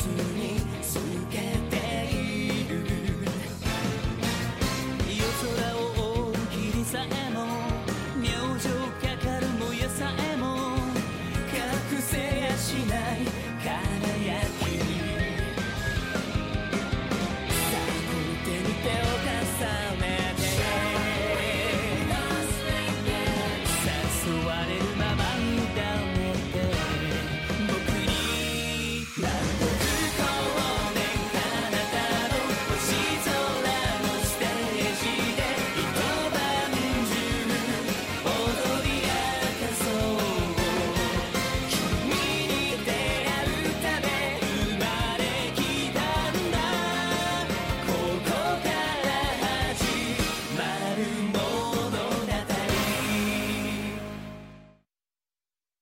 soon.